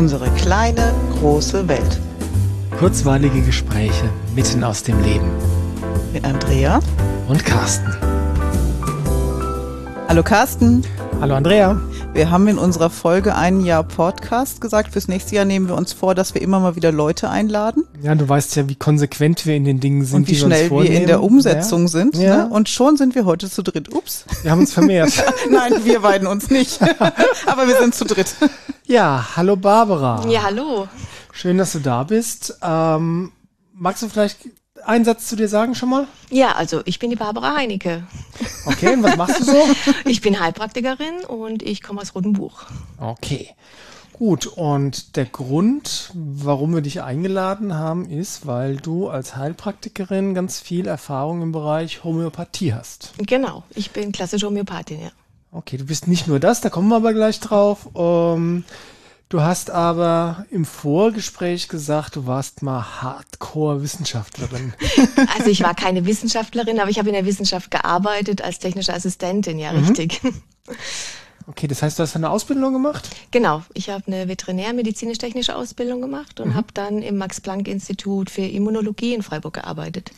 Unsere kleine, große Welt. Kurzweilige Gespräche mitten aus dem Leben. Mit Andrea und Carsten. Hallo Carsten. Hallo Andrea. Wir haben in unserer Folge ein Jahr Podcast gesagt. Fürs nächste Jahr nehmen wir uns vor, dass wir immer mal wieder Leute einladen. Ja, du weißt ja, wie konsequent wir in den Dingen sind, und wie schnell wir, wir, in der Umsetzung ja. sind. Ja. Ne? Und schon sind wir heute zu dritt. Ups. Wir haben uns vermehrt. Nein, wir beiden uns nicht. Aber wir sind zu dritt. Ja, hallo Barbara. Ja, hallo. Schön, dass du da bist. Ähm, magst du vielleicht einen Satz zu dir sagen schon mal? Ja, also ich bin die Barbara Heinecke. Okay, und was machst du so? ich bin Heilpraktikerin und ich komme aus Rotenbuch. Okay. Gut, und der Grund, warum wir dich eingeladen haben, ist, weil du als Heilpraktikerin ganz viel Erfahrung im Bereich Homöopathie hast. Genau, ich bin klassische Homöopathin, ja. Okay, du bist nicht nur das, da kommen wir aber gleich drauf. Ähm, Du hast aber im Vorgespräch gesagt, du warst mal Hardcore-Wissenschaftlerin. Also ich war keine Wissenschaftlerin, aber ich habe in der Wissenschaft gearbeitet als technische Assistentin, ja, mhm. richtig. Okay, das heißt, du hast eine Ausbildung gemacht? Genau, ich habe eine veterinärmedizinisch-technische Ausbildung gemacht und mhm. habe dann im Max-Planck-Institut für Immunologie in Freiburg gearbeitet.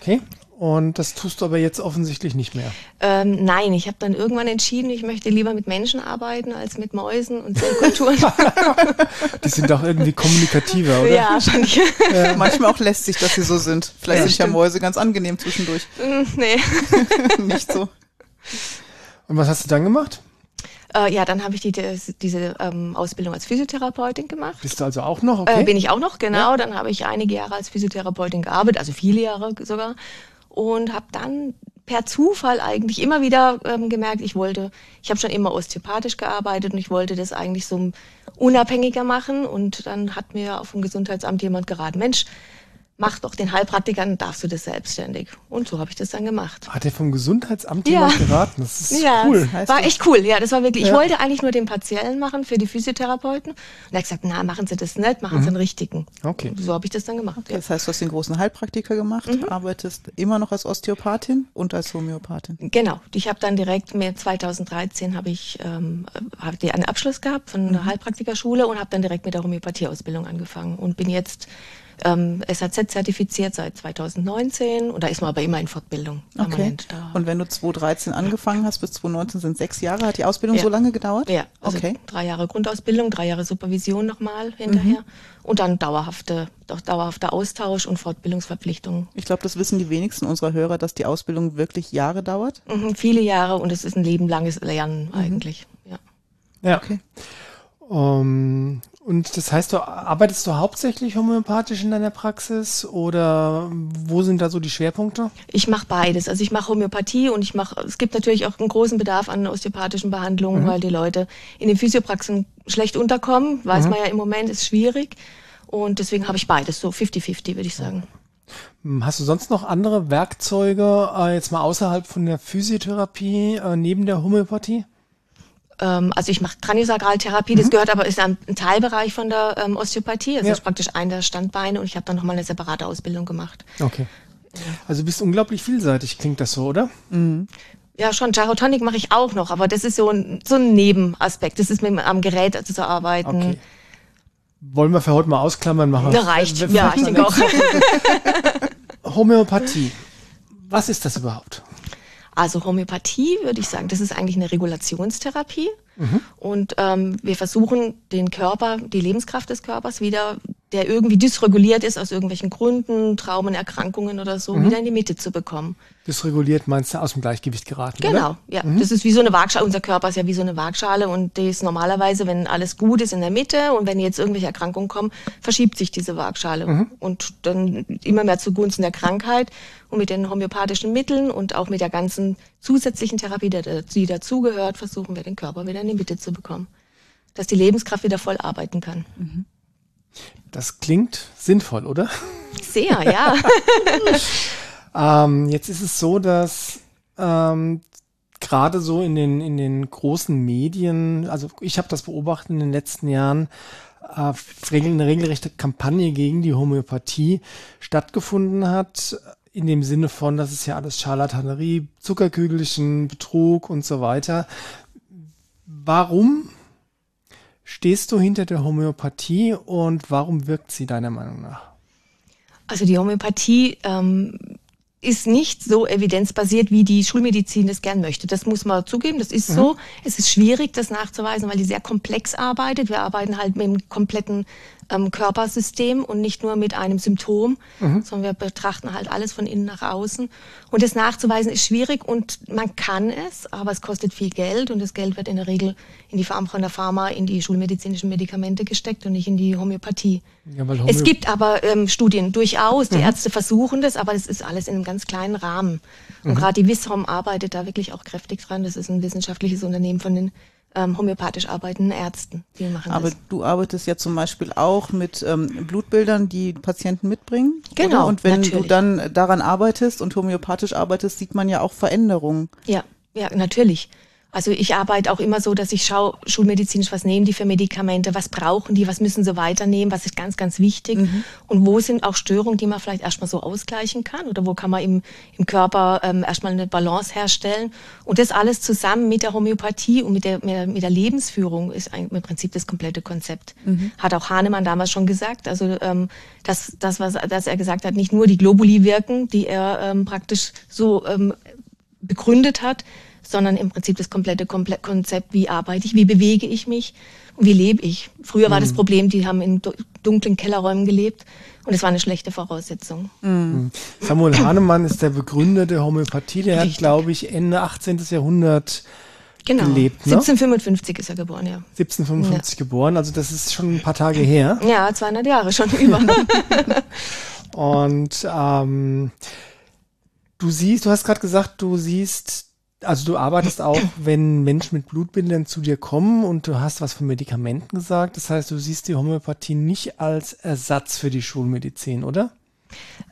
Okay. Und das tust du aber jetzt offensichtlich nicht mehr. Ähm, nein, ich habe dann irgendwann entschieden, ich möchte lieber mit Menschen arbeiten als mit Mäusen und Zellkulturen. Die sind doch irgendwie kommunikativer, oder? Ja, fand ich. Ja. Manchmal auch lässt sich, dass sie so sind. Vielleicht ja, sind ja Mäuse ganz angenehm zwischendurch. Mm, nee. nicht so. Und was hast du dann gemacht? Äh, ja, dann habe ich die, die, diese ähm, Ausbildung als Physiotherapeutin gemacht. Bist du also auch noch? Okay. Äh, bin ich auch noch, genau. Ja. Dann habe ich einige Jahre als Physiotherapeutin gearbeitet, also viele Jahre sogar und habe dann per Zufall eigentlich immer wieder ähm, gemerkt, ich wollte, ich habe schon immer osteopathisch gearbeitet und ich wollte das eigentlich so unabhängiger machen. Und dann hat mir auf dem Gesundheitsamt jemand geraten, Mensch, mach doch den Heilpraktiker, dann darfst du das selbstständig. Und so habe ich das dann gemacht. Hat er vom Gesundheitsamt ja. jemand geraten? Das ist ja, cool. Das war echt cool. Ja, das war wirklich. Ja. Ich wollte eigentlich nur den partiellen machen für die Physiotherapeuten. Und er hat gesagt, na, machen Sie das nicht, machen mhm. Sie den richtigen. Okay. So habe ich das dann gemacht. Okay, ja. Das heißt, du hast den großen Heilpraktiker gemacht, mhm. arbeitest immer noch als Osteopathin und als Homöopathin. Genau. Ich habe dann direkt mir 2013 habe ich ähm, hab einen Abschluss gehabt von einer mhm. Heilpraktikerschule und habe dann direkt mit der Homöopathieausbildung angefangen und bin jetzt ähm, SAZ-zertifiziert seit 2019 und da ist man aber immer in Fortbildung. Okay. Und wenn du 2013 angefangen hast, bis 2019 sind sechs Jahre, hat die Ausbildung ja. so lange gedauert? Ja, also okay. drei Jahre Grundausbildung, drei Jahre Supervision nochmal hinterher mhm. und dann dauerhafte, doch dauerhafter Austausch und Fortbildungsverpflichtungen. Ich glaube, das wissen die wenigsten unserer Hörer, dass die Ausbildung wirklich Jahre dauert. Mhm, viele Jahre und es ist ein lebenlanges Lernen mhm. eigentlich. Ja. Ja. Okay. Um, und das heißt, du arbeitest du hauptsächlich homöopathisch in deiner Praxis oder wo sind da so die Schwerpunkte? Ich mache beides. Also ich mache Homöopathie und ich mache, es gibt natürlich auch einen großen Bedarf an osteopathischen Behandlungen, mhm. weil die Leute in den Physiopraxen schlecht unterkommen. Weiß mhm. man ja im Moment, ist schwierig. Und deswegen habe ich beides, so 50-50 würde ich sagen. Hm, hast du sonst noch andere Werkzeuge, äh, jetzt mal außerhalb von der Physiotherapie, äh, neben der Homöopathie? Ähm, also ich mache Kraniosakraltherapie, das mhm. gehört aber, ist ein, Teilbereich von der ähm, Osteopathie, also ja. ist praktisch ein der Standbeine und ich habe dann nochmal eine separate Ausbildung gemacht. Okay. Also du bist unglaublich vielseitig, klingt das so, oder? Mhm. Ja, schon. Gyrotonic mache ich auch noch, aber das ist so ein, so ein Nebenaspekt. Das ist mit am Gerät also zu arbeiten. Okay. Wollen wir für heute mal ausklammern machen? Ja, reicht. Ja, ich denke auch. Homöopathie. Was ist das überhaupt? Also Homöopathie würde ich sagen, das ist eigentlich eine Regulationstherapie. Mhm. Und ähm, wir versuchen den Körper, die Lebenskraft des Körpers wieder der irgendwie dysreguliert ist aus irgendwelchen Gründen, Traumen, Erkrankungen oder so, mhm. wieder in die Mitte zu bekommen. Dysreguliert meinst du aus dem Gleichgewicht geraten? Genau, oder? ja. Mhm. Das ist wie so eine Waagschale. Unser Körper ist ja wie so eine Waagschale und die ist normalerweise, wenn alles gut ist, in der Mitte und wenn jetzt irgendwelche Erkrankungen kommen, verschiebt sich diese Waagschale mhm. und dann immer mehr zugunsten der Krankheit. Und mit den homöopathischen Mitteln und auch mit der ganzen zusätzlichen Therapie, die dazugehört, versuchen wir den Körper wieder in die Mitte zu bekommen. Dass die Lebenskraft wieder voll arbeiten kann. Mhm. Das klingt sinnvoll, oder? Sehr, ja. ähm, jetzt ist es so, dass ähm, gerade so in den, in den großen Medien, also ich habe das beobachtet in den letzten Jahren, äh, eine regelrechte Kampagne gegen die Homöopathie stattgefunden hat, in dem Sinne von, das ist ja alles Scharlatanerie, Zuckerkügelchen, Betrug und so weiter. Warum stehst du hinter der Homöopathie und warum wirkt sie deiner Meinung nach? Also die Homöopathie ähm, ist nicht so evidenzbasiert, wie die Schulmedizin das gern möchte. Das muss man zugeben, das ist mhm. so. Es ist schwierig, das nachzuweisen, weil die sehr komplex arbeitet. Wir arbeiten halt mit dem kompletten ähm, Körpersystem und nicht nur mit einem Symptom, mhm. sondern wir betrachten halt alles von innen nach außen. Und das nachzuweisen ist schwierig und man kann es, aber es kostet viel Geld und das Geld wird in der Regel in die Farm von der Pharma, in die schulmedizinischen Medikamente gesteckt und nicht in die Homöopathie. Ja, Homö es gibt aber ähm, Studien durchaus, die mhm. Ärzte versuchen das, aber das ist alles in einem ganz kleinen Rahmen. Und mhm. gerade die Wishom arbeitet da wirklich auch kräftig dran. Das ist ein wissenschaftliches Unternehmen von den ähm, homöopathisch arbeitenden Ärzten. Die machen Aber das. du arbeitest ja zum Beispiel auch mit ähm, Blutbildern, die Patienten mitbringen. Genau. Oder? Und wenn natürlich. du dann daran arbeitest und homöopathisch arbeitest, sieht man ja auch Veränderungen. Ja, ja, natürlich. Also ich arbeite auch immer so, dass ich schaue, schulmedizinisch, was nehmen die für Medikamente, was brauchen die, was müssen sie weiternehmen, was ist ganz, ganz wichtig mhm. und wo sind auch Störungen, die man vielleicht erstmal so ausgleichen kann oder wo kann man im, im Körper ähm, erstmal eine Balance herstellen. Und das alles zusammen mit der Homöopathie und mit der, mit der, Lebensführung ist im Prinzip das komplette Konzept. Mhm. Hat auch Hahnemann damals schon gesagt. Also ähm, das, das, was dass er gesagt hat, nicht nur die Globuli wirken, die er ähm, praktisch so ähm, begründet hat, sondern im Prinzip das komplette Konzept, wie arbeite ich, wie bewege ich mich und wie lebe ich. Früher war mhm. das Problem, die haben in dunklen Kellerräumen gelebt und es war eine schlechte Voraussetzung. Mhm. mhm. Samuel Hahnemann ist der Begründer der Homöopathie, der Richtig. hat, glaube ich, Ende 18. Jahrhundert genau. gelebt. Ne? 1755 ist er geboren, ja. 1755 ja. geboren, also das ist schon ein paar Tage her. Ja, 200 Jahre schon über. und ähm, du siehst, du hast gerade gesagt, du siehst also du arbeitest auch, wenn Menschen mit Blutbildern zu dir kommen und du hast was von Medikamenten gesagt. Das heißt, du siehst die Homöopathie nicht als Ersatz für die Schulmedizin, oder?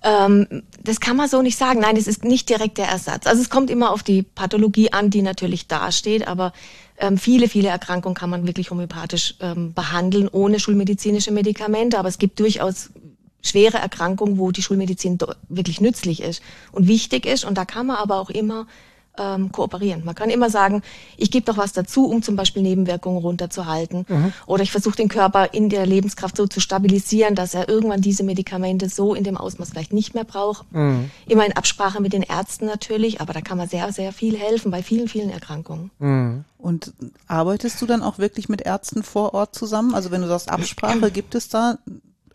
Ähm, das kann man so nicht sagen. Nein, es ist nicht direkt der Ersatz. Also es kommt immer auf die Pathologie an, die natürlich dasteht, aber ähm, viele, viele Erkrankungen kann man wirklich homöopathisch ähm, behandeln, ohne schulmedizinische Medikamente. Aber es gibt durchaus schwere Erkrankungen, wo die Schulmedizin wirklich nützlich ist und wichtig ist. Und da kann man aber auch immer ähm, kooperieren. Man kann immer sagen, ich gebe doch was dazu, um zum Beispiel Nebenwirkungen runterzuhalten. Mhm. Oder ich versuche den Körper in der Lebenskraft so zu stabilisieren, dass er irgendwann diese Medikamente so in dem Ausmaß vielleicht nicht mehr braucht. Mhm. Immer in Absprache mit den Ärzten natürlich, aber da kann man sehr, sehr viel helfen bei vielen, vielen Erkrankungen. Mhm. Und arbeitest du dann auch wirklich mit Ärzten vor Ort zusammen? Also wenn du sagst Absprache, gibt es da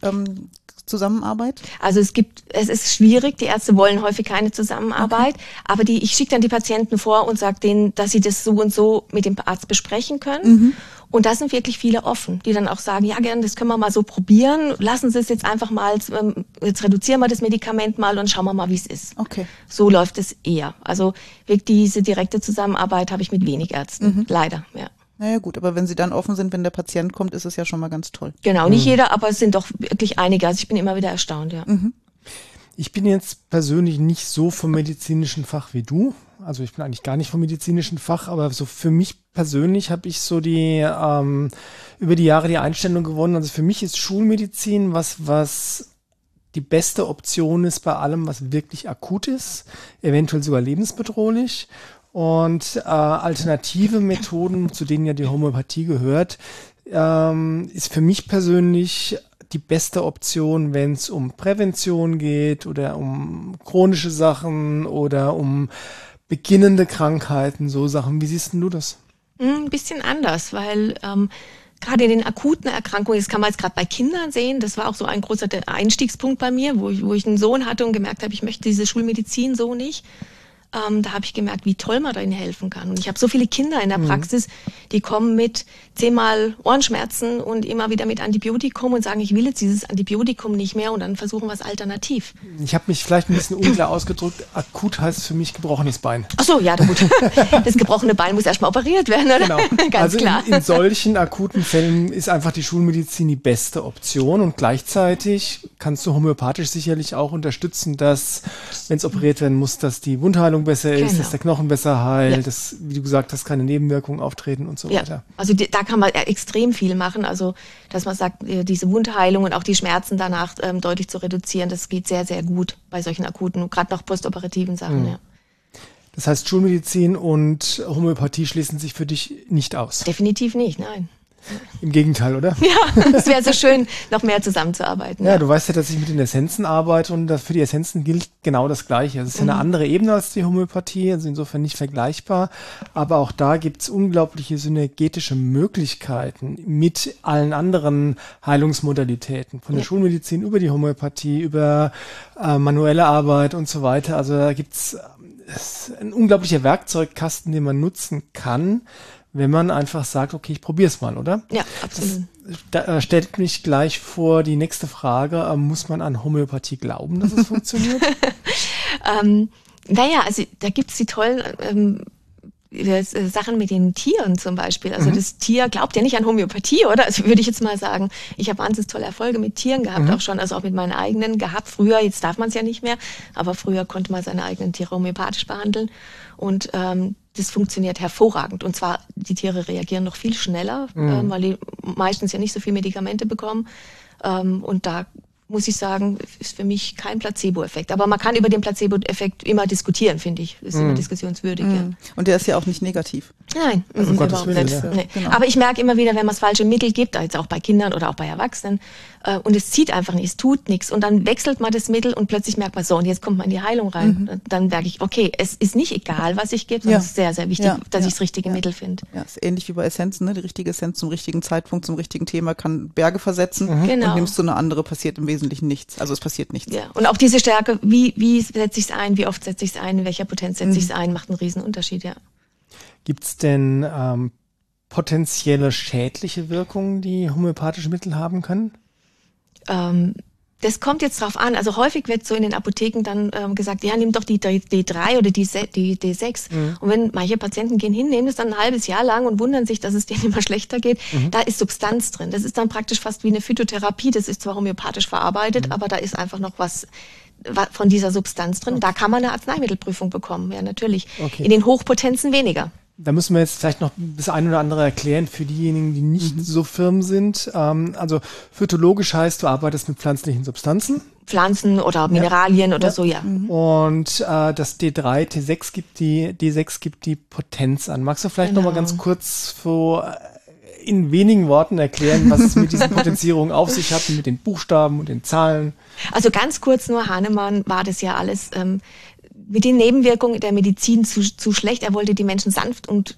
ähm, Zusammenarbeit? Also es gibt, es ist schwierig, die Ärzte wollen häufig keine Zusammenarbeit, okay. aber die, ich schicke dann die Patienten vor und sage denen, dass sie das so und so mit dem Arzt besprechen können. Mhm. Und da sind wirklich viele offen, die dann auch sagen, ja gern, das können wir mal so probieren. Lassen Sie es jetzt einfach mal, ähm, jetzt reduzieren wir das Medikament mal und schauen wir mal, wie es ist. Okay. So läuft es eher. Also wirklich diese direkte Zusammenarbeit habe ich mit wenig Ärzten, mhm. leider, ja. Naja gut, aber wenn sie dann offen sind, wenn der Patient kommt, ist es ja schon mal ganz toll. Genau, nicht mhm. jeder, aber es sind doch wirklich einige. Also ich bin immer wieder erstaunt, ja. Mhm. Ich bin jetzt persönlich nicht so vom medizinischen Fach wie du. Also ich bin eigentlich gar nicht vom medizinischen Fach, aber so für mich persönlich habe ich so die ähm, über die Jahre die Einstellung gewonnen. Also für mich ist Schulmedizin was, was die beste Option ist bei allem, was wirklich akut ist, eventuell sogar lebensbedrohlich. Und äh, alternative Methoden, zu denen ja die Homöopathie gehört, ähm, ist für mich persönlich die beste Option, wenn es um Prävention geht oder um chronische Sachen oder um beginnende Krankheiten, so Sachen. Wie siehst du das? Ein bisschen anders, weil ähm, gerade in den akuten Erkrankungen, das kann man jetzt gerade bei Kindern sehen, das war auch so ein großer Einstiegspunkt bei mir, wo ich, wo ich einen Sohn hatte und gemerkt habe, ich möchte diese Schulmedizin so nicht ähm, da habe ich gemerkt, wie toll man da ihnen helfen kann. Und ich habe so viele Kinder in der mhm. Praxis, die kommen mit zehnmal Ohrenschmerzen und immer wieder mit Antibiotikum und sagen, ich will jetzt dieses Antibiotikum nicht mehr und dann versuchen wir es alternativ. Ich habe mich vielleicht ein bisschen unklar ausgedrückt. Akut heißt für mich gebrochenes Bein. Ach so, ja, gut. Das gebrochene Bein muss erstmal operiert werden, oder? Genau. Ganz also klar. In, in solchen akuten Fällen ist einfach die Schulmedizin die beste Option und gleichzeitig kannst du homöopathisch sicherlich auch unterstützen, dass, wenn es operiert werden muss, dass die Wundheilung besser ist, genau. dass der Knochen besser heilt, ja. dass, wie du gesagt hast, keine Nebenwirkungen auftreten und so ja. weiter. Also die, da kann man extrem viel machen. Also, dass man sagt, äh, diese Wundheilung und auch die Schmerzen danach ähm, deutlich zu reduzieren, das geht sehr, sehr gut bei solchen akuten, gerade noch postoperativen Sachen, mhm. ja. Das heißt, Schulmedizin und Homöopathie schließen sich für dich nicht aus? Definitiv nicht, nein. Im Gegenteil, oder? Ja, es wäre so schön, noch mehr zusammenzuarbeiten. Ja, ja, du weißt ja, dass ich mit den Essenzen arbeite und für die Essenzen gilt genau das Gleiche. Es ist mhm. eine andere Ebene als die Homöopathie, also insofern nicht vergleichbar. Aber auch da gibt es unglaubliche synergetische Möglichkeiten mit allen anderen Heilungsmodalitäten. Von der ja. Schulmedizin über die Homöopathie, über äh, manuelle Arbeit und so weiter. Also da gibt es ein unglaublicher Werkzeugkasten, den man nutzen kann, wenn man einfach sagt, okay, ich probiere es mal, oder? Ja, absolut. Das, da stellt mich gleich vor die nächste Frage, äh, muss man an Homöopathie glauben, dass es funktioniert? ähm, naja, also da gibt's die tollen ähm, äh, Sachen mit den Tieren zum Beispiel. Also mhm. das Tier glaubt ja nicht an Homöopathie, oder? Also würde ich jetzt mal sagen, ich habe wahnsinnig tolle Erfolge mit Tieren gehabt, mhm. auch schon, also auch mit meinen eigenen gehabt. Früher, jetzt darf man es ja nicht mehr, aber früher konnte man seine eigenen Tiere homöopathisch behandeln. Und ähm, das funktioniert hervorragend. Und zwar, die Tiere reagieren noch viel schneller, mhm. ähm, weil die meistens ja nicht so viel Medikamente bekommen. Ähm, und da muss ich sagen, ist für mich kein Placebo-Effekt. Aber man kann über den Placebo-Effekt immer diskutieren, finde ich. Ist mm. immer mhm. diskussionswürdig. Mm. Ja. Und der ist ja auch nicht negativ. Nein, also um überhaupt nicht. Ja. Nee. Genau. Aber ich merke immer wieder, wenn man das falsche Mittel gibt, jetzt auch bei Kindern oder auch bei Erwachsenen, äh, und es zieht einfach nicht, es tut nichts. Und dann wechselt man das Mittel und plötzlich merkt man so, und jetzt kommt man in die Heilung rein. Mhm. Dann merke ich, okay, es ist nicht egal, was ich gebe, sondern ja. es ist sehr, sehr wichtig, dass ich das richtige Mittel finde. Ja, ist ähnlich wie bei Essenzen, ne? Die richtige Essenz zum richtigen Zeitpunkt, zum richtigen Thema kann Berge versetzen. Mhm. Genau. Und nimmst du eine andere, passiert im Wesentlichen nichts. Also es passiert nichts. Ja. Und auch diese Stärke, wie, wie setze ich es ein, wie oft setze ich es ein, in welcher Potenz setze mhm. ich es ein, macht einen riesen Unterschied, ja. Gibt es denn ähm, potenzielle schädliche Wirkungen, die homöopathische Mittel haben können? Ähm, das kommt jetzt drauf an. Also häufig wird so in den Apotheken dann ähm, gesagt, ja, nimm doch die D3 oder die, die D6. Mhm. Und wenn manche Patienten gehen hin, nehmen das dann ein halbes Jahr lang und wundern sich, dass es denen immer schlechter geht, mhm. da ist Substanz drin. Das ist dann praktisch fast wie eine Phytotherapie. Das ist zwar homöopathisch verarbeitet, mhm. aber da ist einfach noch was von dieser Substanz drin. Okay. Da kann man eine Arzneimittelprüfung bekommen, ja natürlich. Okay. In den Hochpotenzen weniger. Da müssen wir jetzt vielleicht noch das eine oder andere erklären für diejenigen, die nicht mhm. so firm sind. Ähm, also phytologisch heißt, du arbeitest mit pflanzlichen Substanzen. Pflanzen oder Mineralien ja. oder ja. so, ja. Mhm. Und äh, das D3, T6 gibt die, D6 gibt die Potenz an. Magst du vielleicht genau. noch mal ganz kurz so äh, in wenigen Worten erklären, was es mit diesen Potenzierungen auf sich hat, mit den Buchstaben und den Zahlen? Also ganz kurz nur, Hahnemann war das ja alles ähm, mit den Nebenwirkungen der Medizin zu, zu schlecht. Er wollte die Menschen sanft und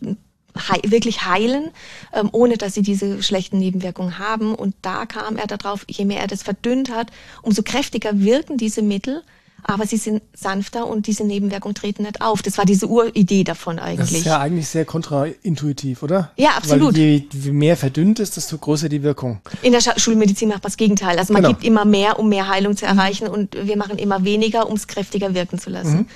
hei wirklich heilen, ähm, ohne dass sie diese schlechten Nebenwirkungen haben. Und da kam er darauf, je mehr er das verdünnt hat, umso kräftiger wirken diese Mittel aber sie sind sanfter und diese Nebenwirkungen treten nicht auf. Das war diese Uridee davon eigentlich. Das ist ja eigentlich sehr kontraintuitiv, oder? Ja, absolut. Weil je, je mehr verdünnt ist, desto größer die Wirkung. In der Schulmedizin macht man das Gegenteil. Also man genau. gibt immer mehr, um mehr Heilung zu erreichen und wir machen immer weniger, um es kräftiger wirken zu lassen. Mhm.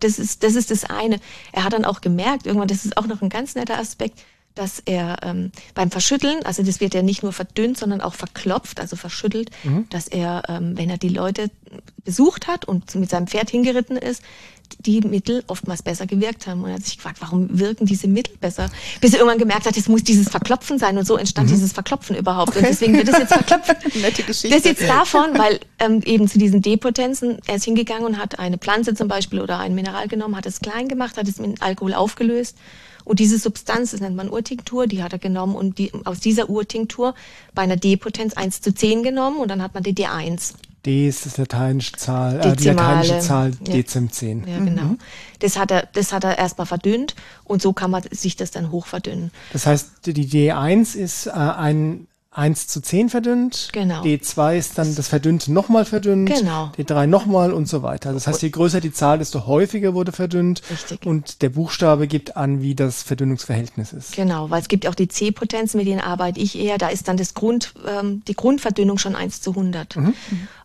Das ist, das ist das eine. Er hat dann auch gemerkt, irgendwann, das ist auch noch ein ganz netter Aspekt, dass er ähm, beim Verschütteln, also das wird ja nicht nur verdünnt, sondern auch verklopft, also verschüttelt, mhm. dass er, ähm, wenn er die Leute besucht hat und mit seinem Pferd hingeritten ist, die Mittel oftmals besser gewirkt haben. Und er hat sich gefragt, warum wirken diese Mittel besser? Bis er irgendwann gemerkt hat, es muss dieses Verklopfen sein und so entstand mhm. dieses Verklopfen überhaupt. Okay. Und deswegen wird es jetzt verklopfen. Nette Geschichte. Das jetzt davon, weil ähm, eben zu diesen Depotenzen, er ist hingegangen und hat eine Pflanze zum Beispiel oder ein Mineral genommen, hat es klein gemacht, hat es mit Alkohol aufgelöst und diese Substanz, das nennt man Urtinktur, die hat er genommen und die, aus dieser Urtinktur bei einer D-Potenz 1 zu 10 genommen und dann hat man die D1. D ist das lateinische Zahl, äh, die lateinische Zahl ja. Dezim 10. Ja, genau. Mhm. Das hat er, das hat er erstmal verdünnt und so kann man sich das dann hoch verdünnen. Das heißt, die D1 ist äh, ein 1 zu 10 verdünnt. Genau. D2 ist dann das Verdünnte nochmal verdünnt. Genau. D3 nochmal und so weiter. Das heißt, je größer die Zahl, desto häufiger wurde verdünnt. Richtig. Und der Buchstabe gibt an, wie das Verdünnungsverhältnis ist. Genau, weil es gibt auch die C-Potenzen, mit denen arbeite ich eher. Da ist dann das Grund, ähm, die Grundverdünnung schon 1 zu 100. Mhm.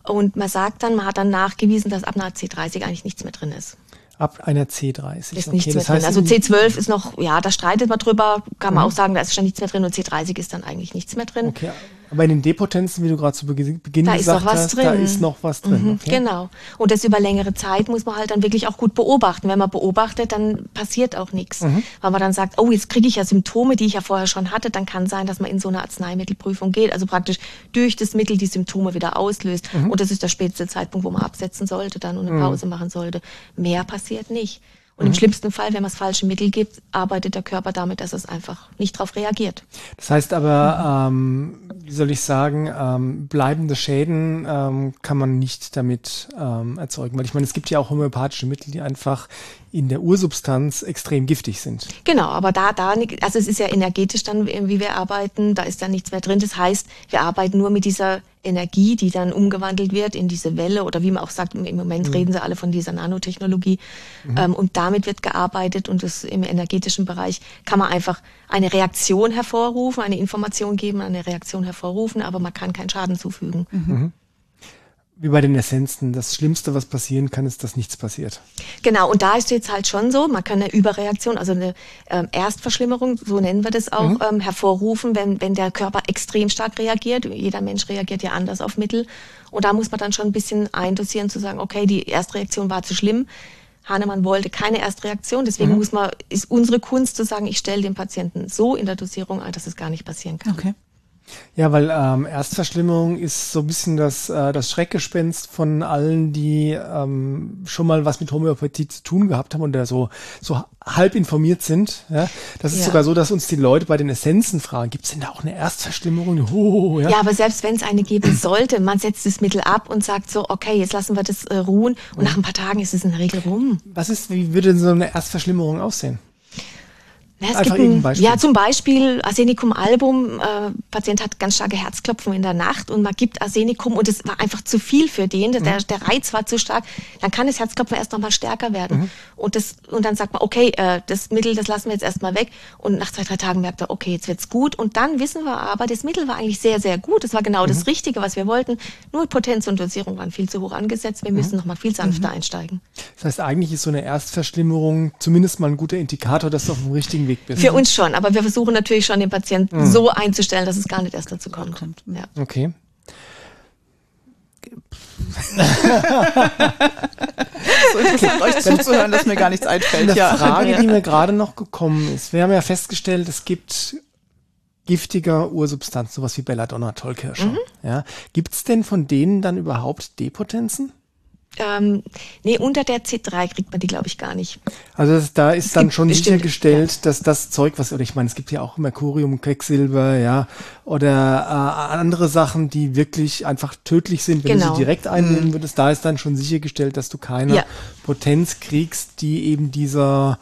Und man sagt dann, man hat dann nachgewiesen, dass ab einer C30 eigentlich nichts mehr drin ist ab einer C30. Ist okay, nichts mehr drin. Also C12 ist noch, ja, da streitet man drüber, kann man mhm. auch sagen, da ist schon nichts mehr drin und C30 ist dann eigentlich nichts mehr drin. Okay, aber in den Depotenzen, wie du gerade zu Beginn da gesagt hast, drin. da ist noch was drin. Mhm, okay. Genau. Und das über längere Zeit muss man halt dann wirklich auch gut beobachten. Wenn man beobachtet, dann passiert auch nichts. Mhm. Weil man dann sagt, oh, jetzt kriege ich ja Symptome, die ich ja vorher schon hatte, dann kann sein, dass man in so eine Arzneimittelprüfung geht. Also praktisch durch das Mittel die Symptome wieder auslöst. Mhm. Und das ist der späteste Zeitpunkt, wo man absetzen sollte dann und eine mhm. Pause machen sollte. Mehr passiert nicht. Und im schlimmsten Fall, wenn man das falsche Mittel gibt, arbeitet der Körper damit, dass es einfach nicht darauf reagiert. Das heißt aber, ähm, wie soll ich sagen, ähm, bleibende Schäden ähm, kann man nicht damit ähm, erzeugen. Weil ich meine, es gibt ja auch homöopathische Mittel, die einfach in der Ursubstanz extrem giftig sind. Genau, aber da, da, also es ist ja energetisch dann, wie wir arbeiten, da ist dann nichts mehr drin. Das heißt, wir arbeiten nur mit dieser Energie, die dann umgewandelt wird in diese Welle oder wie man auch sagt, im Moment mhm. reden sie alle von dieser Nanotechnologie. Mhm. Ähm, und damit wird gearbeitet und das im energetischen Bereich kann man einfach eine Reaktion hervorrufen, eine Information geben, eine Reaktion hervorrufen, aber man kann keinen Schaden zufügen. Mhm. Wie bei den Essenzen, das Schlimmste, was passieren kann, ist, dass nichts passiert. Genau, und da ist jetzt halt schon so, man kann eine Überreaktion, also eine ähm, Erstverschlimmerung, so nennen wir das auch, mhm. ähm, hervorrufen, wenn, wenn der Körper extrem stark reagiert. Jeder Mensch reagiert ja anders auf Mittel. Und da muss man dann schon ein bisschen eindosieren, zu sagen, okay, die Erstreaktion war zu schlimm. Hahnemann wollte keine Erstreaktion, deswegen mhm. muss man, ist unsere Kunst zu sagen, ich stelle den Patienten so in der Dosierung ein, dass es gar nicht passieren kann. Okay. Ja, weil ähm, Erstverschlimmerung ist so ein bisschen das, äh, das Schreckgespenst von allen, die ähm, schon mal was mit Homöopathie zu tun gehabt haben und da so, so halb informiert sind. Ja? Das ist ja. sogar so, dass uns die Leute bei den Essenzen fragen, gibt es denn da auch eine Erstverschlimmerung? Oh, ja? ja, aber selbst wenn es eine geben sollte, man setzt das Mittel ab und sagt so, okay, jetzt lassen wir das äh, ruhen und mhm. nach ein paar Tagen ist es in der Regel rum. Was ist, wie würde denn so eine Erstverschlimmerung aussehen? Ja, es Einfach gibt ein, ja, zum Beispiel Arsenicum album. Äh, Patient hat ganz starke Herzklopfen in der Nacht und man gibt Arsenicum und es war einfach zu viel für den. Mhm. Der, der Reiz war zu stark. Dann kann das Herzklopfen erst nochmal stärker werden. Mhm. Und, das, und dann sagt man, okay, äh, das Mittel, das lassen wir jetzt erstmal weg. Und nach zwei, drei Tagen merkt er, okay, jetzt wird's gut. Und dann wissen wir aber, das Mittel war eigentlich sehr, sehr gut. Das war genau mhm. das Richtige, was wir wollten. Nur Potenz und Dosierung waren viel zu hoch angesetzt. Wir müssen mhm. nochmal viel sanfter mhm. einsteigen. Das heißt, eigentlich ist so eine Erstverschlimmerung zumindest mal ein guter Indikator, dass du auf dem richtigen Weg bist. Für uns schon, aber wir versuchen natürlich schon den Patienten mhm. so einzustellen, dass es gar nicht erst dazu kommt. Ja. Okay. so interessant, euch zuzuhören, dass mir gar nichts einfällt. Eine ja. Frage, die mir gerade noch gekommen ist. Wir haben ja festgestellt, es gibt giftiger Ursubstanzen, sowas wie Belladonna, Tollkirsche. Mhm. Ja. Gibt es denn von denen dann überhaupt Depotenzen? Ähm, nee, unter der C3 kriegt man die, glaube ich, gar nicht. Also das, da ist es dann schon bestimmt, sichergestellt, ja. dass das Zeug, was, oder ich meine, es gibt ja auch Mercurium, Quecksilber, ja, oder äh, andere Sachen, die wirklich einfach tödlich sind, wenn genau. du sie genau. direkt einnehmen mhm. würdest. Da ist dann schon sichergestellt, dass du keine ja. Potenz kriegst, die eben dieser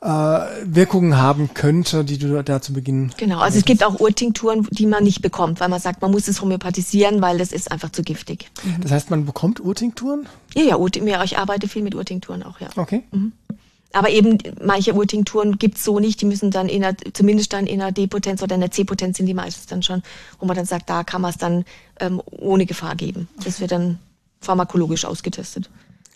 Wirkungen haben könnte, die du da zu Beginn. Genau, also es gibt auch Urtinkturen, die man nicht bekommt, weil man sagt, man muss es homöopathisieren, weil das ist einfach zu giftig. Mhm. Das heißt, man bekommt Urtinkturen? Ja, ja, Ur ja, ich arbeite viel mit Urtinkturen auch, ja. Okay. Mhm. Aber eben manche Urtinkturen gibt's so nicht, die müssen dann in einer, zumindest dann in einer D-Potenz oder in der C-Potenz sind die meistens dann schon, wo man dann sagt, da kann man es dann ähm, ohne Gefahr geben. Das wird dann pharmakologisch ausgetestet.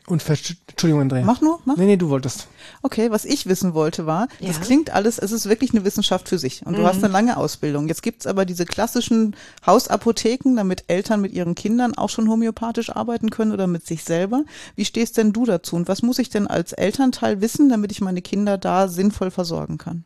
Und Entschuldigung, Andrea. Mach nur, mach. Nee, nee, du wolltest. Okay, was ich wissen wollte war, ja. das klingt alles, es ist wirklich eine Wissenschaft für sich und mhm. du hast eine lange Ausbildung. Jetzt gibt's aber diese klassischen Hausapotheken, damit Eltern mit ihren Kindern auch schon homöopathisch arbeiten können oder mit sich selber. Wie stehst denn du dazu und was muss ich denn als Elternteil wissen, damit ich meine Kinder da sinnvoll versorgen kann?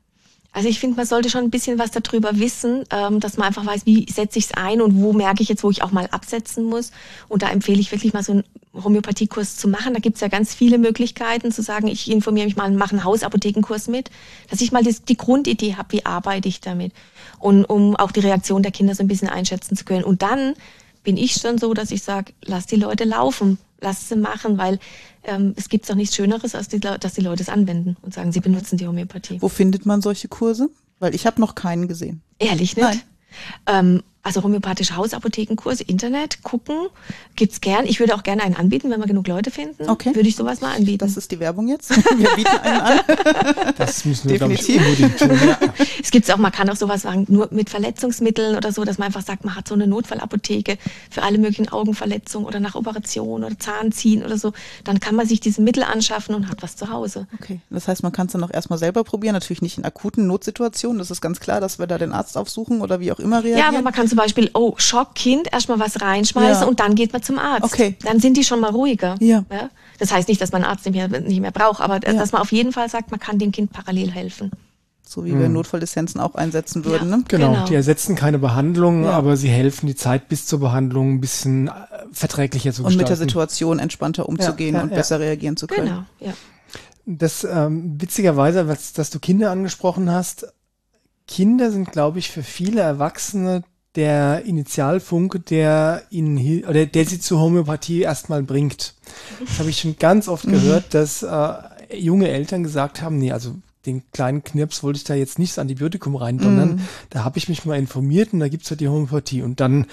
Also ich finde, man sollte schon ein bisschen was darüber wissen, ähm, dass man einfach weiß, wie setze ich es ein und wo merke ich jetzt, wo ich auch mal absetzen muss. Und da empfehle ich wirklich mal so einen Homöopathiekurs zu machen. Da gibt es ja ganz viele Möglichkeiten zu sagen, ich informiere mich mal und mache einen Hausapothekenkurs mit, dass ich mal das, die Grundidee habe, wie arbeite ich damit. Und um auch die Reaktion der Kinder so ein bisschen einschätzen zu können. Und dann bin ich schon so, dass ich sage, lass die Leute laufen, lass sie machen, weil ähm, es gibt doch nichts Schöneres, als die, dass die Leute es anwenden und sagen, sie benutzen die Homöopathie. Wo findet man solche Kurse? Weil ich habe noch keinen gesehen. Ehrlich nicht? Nein. Ähm, also homöopathische Hausapothekenkurse, Internet, gucken, gibt's gern. Ich würde auch gerne einen anbieten, wenn wir genug Leute finden. Okay. Würde ich sowas mal anbieten. Das ist die Werbung jetzt. Wir bieten einen an. Das müssen wir, Definitiv. Ich, unbedingt tun. Ja. Es gibt auch, man kann auch sowas sagen, nur mit Verletzungsmitteln oder so, dass man einfach sagt, man hat so eine Notfallapotheke für alle möglichen Augenverletzungen oder nach Operation oder Zahnziehen oder so. Dann kann man sich diese Mittel anschaffen und hat was zu Hause. Okay. Das heißt, man kann es dann auch erstmal selber probieren, natürlich nicht in akuten Notsituationen. Das ist ganz klar, dass wir da den Arzt aufsuchen oder wie auch immer reagieren. Ja, aber man kann zum Beispiel, oh, Schock, Kind, erstmal was reinschmeißen ja. und dann geht man zum Arzt. Okay. Dann sind die schon mal ruhiger. Ja. ja? Das heißt nicht, dass man einen Arzt nicht mehr, nicht mehr braucht, aber ja. dass man auf jeden Fall sagt, man kann dem Kind parallel helfen. So wie hm. wir Notfallessenzen auch einsetzen würden. Ne? Genau. genau, die ersetzen keine Behandlung, aber sie helfen die Zeit bis zur Behandlung ein bisschen äh, verträglicher zu gestalten. Und mit der Situation entspannter umzugehen und besser reagieren zu können. Genau, ja. Das ähm, witzigerweise, was, dass du Kinder angesprochen hast, Kinder sind, glaube ich, für viele Erwachsene der Initialfunke, der ihnen oder der sie zur Homöopathie erstmal bringt. Das habe ich schon ganz oft gehört, dass äh, junge Eltern gesagt haben, nee, also den kleinen Knirps wollte ich da jetzt nicht das Antibiotikum reindonnern. Mm. Da habe ich mich mal informiert und da gibt's halt die Homöopathie. Und dann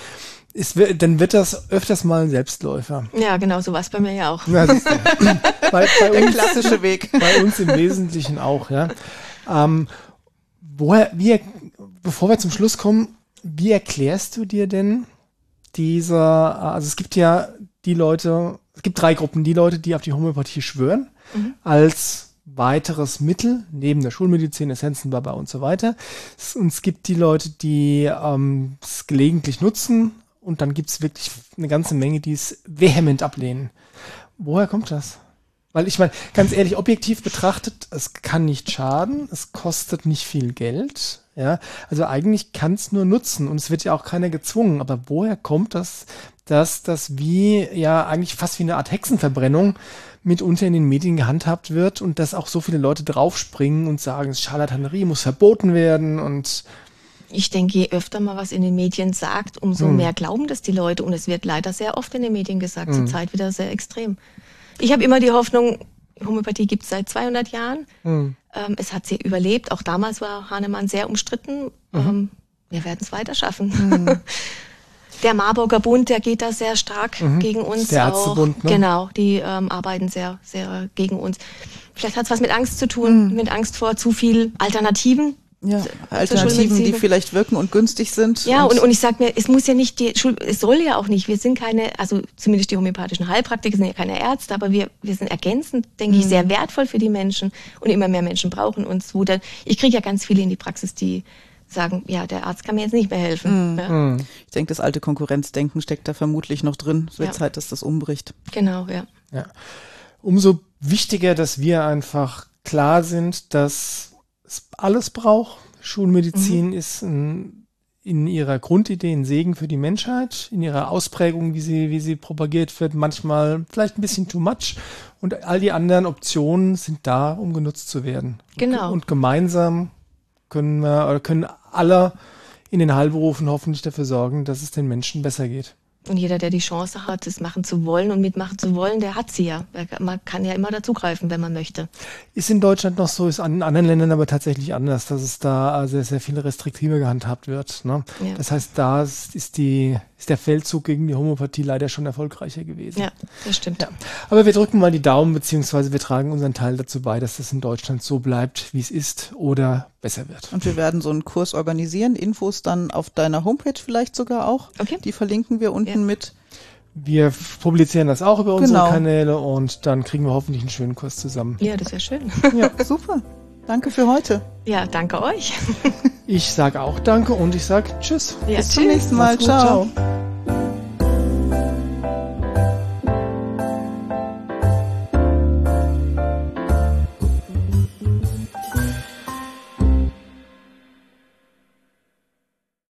ist, dann wird das öfters mal ein Selbstläufer. Ja, genau, so was bei mir ja auch. Ja, bei, bei Der uns, klassische Weg. Bei uns im Wesentlichen auch, ja. Ähm, woher, wie, bevor wir zum Schluss kommen, wie erklärst du dir denn dieser, also es gibt ja die Leute, es gibt drei Gruppen, die Leute, die auf die Homöopathie schwören, mhm. als weiteres Mittel, neben der Schulmedizin, Essenzen, Baba und so weiter. Und es gibt die Leute, die ähm, es gelegentlich nutzen und dann gibt es wirklich eine ganze Menge, die es vehement ablehnen. Woher kommt das? Weil ich meine, ganz ehrlich, objektiv betrachtet, es kann nicht schaden, es kostet nicht viel Geld. Ja, also eigentlich kann es nur nutzen und es wird ja auch keiner gezwungen. Aber woher kommt das, dass das wie, ja, eigentlich fast wie eine Art Hexenverbrennung mitunter in den Medien gehandhabt wird und dass auch so viele Leute draufspringen und sagen, Scharlatanerie muss verboten werden und ich denke, je öfter man was in den Medien sagt, umso hm. mehr glauben das die Leute. Und es wird leider sehr oft in den Medien gesagt, hm. zurzeit wieder sehr extrem. Ich habe immer die Hoffnung, Homöopathie gibt es seit 200 Jahren. Hm. Ähm, es hat sie überlebt. Auch damals war Hahnemann sehr umstritten. Mhm. Ähm, wir werden es weiter schaffen. Hm. Der Marburger Bund, der geht da sehr stark mhm. gegen uns. Der Ärztebund, ne? Genau, die ähm, arbeiten sehr, sehr gegen uns. Vielleicht hat es was mit Angst zu tun, mhm. mit Angst vor zu viel Alternativen. Ja, Alternativen, die vielleicht wirken und günstig sind. Ja, und, und, und ich sag mir, es muss ja nicht, die Schul es soll ja auch nicht, wir sind keine, also zumindest die homöopathischen Heilpraktiker sind ja keine Ärzte, aber wir, wir sind ergänzend, denke mhm. ich, sehr wertvoll für die Menschen und immer mehr Menschen brauchen uns, wo dann, ich kriege ja ganz viele in die Praxis, die sagen, ja, der Arzt kann mir jetzt nicht mehr helfen. Mhm. Ja. Mhm. Ich denke, das alte Konkurrenzdenken steckt da vermutlich noch drin. Es wird ja. Zeit, dass das umbricht. Genau, ja. ja. Umso wichtiger, dass wir einfach klar sind, dass alles braucht. Schulmedizin mhm. ist ein, in ihrer Grundidee ein Segen für die Menschheit, in ihrer Ausprägung, wie sie, wie sie propagiert wird, manchmal vielleicht ein bisschen too much. Und all die anderen Optionen sind da, um genutzt zu werden. Genau. Und, und gemeinsam können wir, oder können alle in den Heilberufen hoffentlich dafür sorgen, dass es den Menschen besser geht. Und jeder, der die Chance hat, es machen zu wollen und mitmachen zu wollen, der hat sie ja. Man kann ja immer dazugreifen, wenn man möchte. Ist in Deutschland noch so, ist in anderen Ländern aber tatsächlich anders, dass es da sehr, sehr viel restriktiver gehandhabt wird. Ne? Ja. Das heißt, da ist, die, ist der Feldzug gegen die Homöopathie leider schon erfolgreicher gewesen. Ja, das stimmt. Ja. Aber wir drücken mal die Daumen, beziehungsweise wir tragen unseren Teil dazu bei, dass das in Deutschland so bleibt, wie es ist oder besser wird. Und wir werden so einen Kurs organisieren. Infos dann auf deiner Homepage vielleicht sogar auch. Okay. Die verlinken wir unten ja. mit. Wir publizieren das auch über unsere genau. Kanäle und dann kriegen wir hoffentlich einen schönen Kurs zusammen. Ja, das wäre schön. Ja, super. Danke für heute. Ja, danke euch. ich sage auch danke und ich sage Tschüss. Ja, Bis tschüss. zum nächsten Mal. Ciao. Ciao.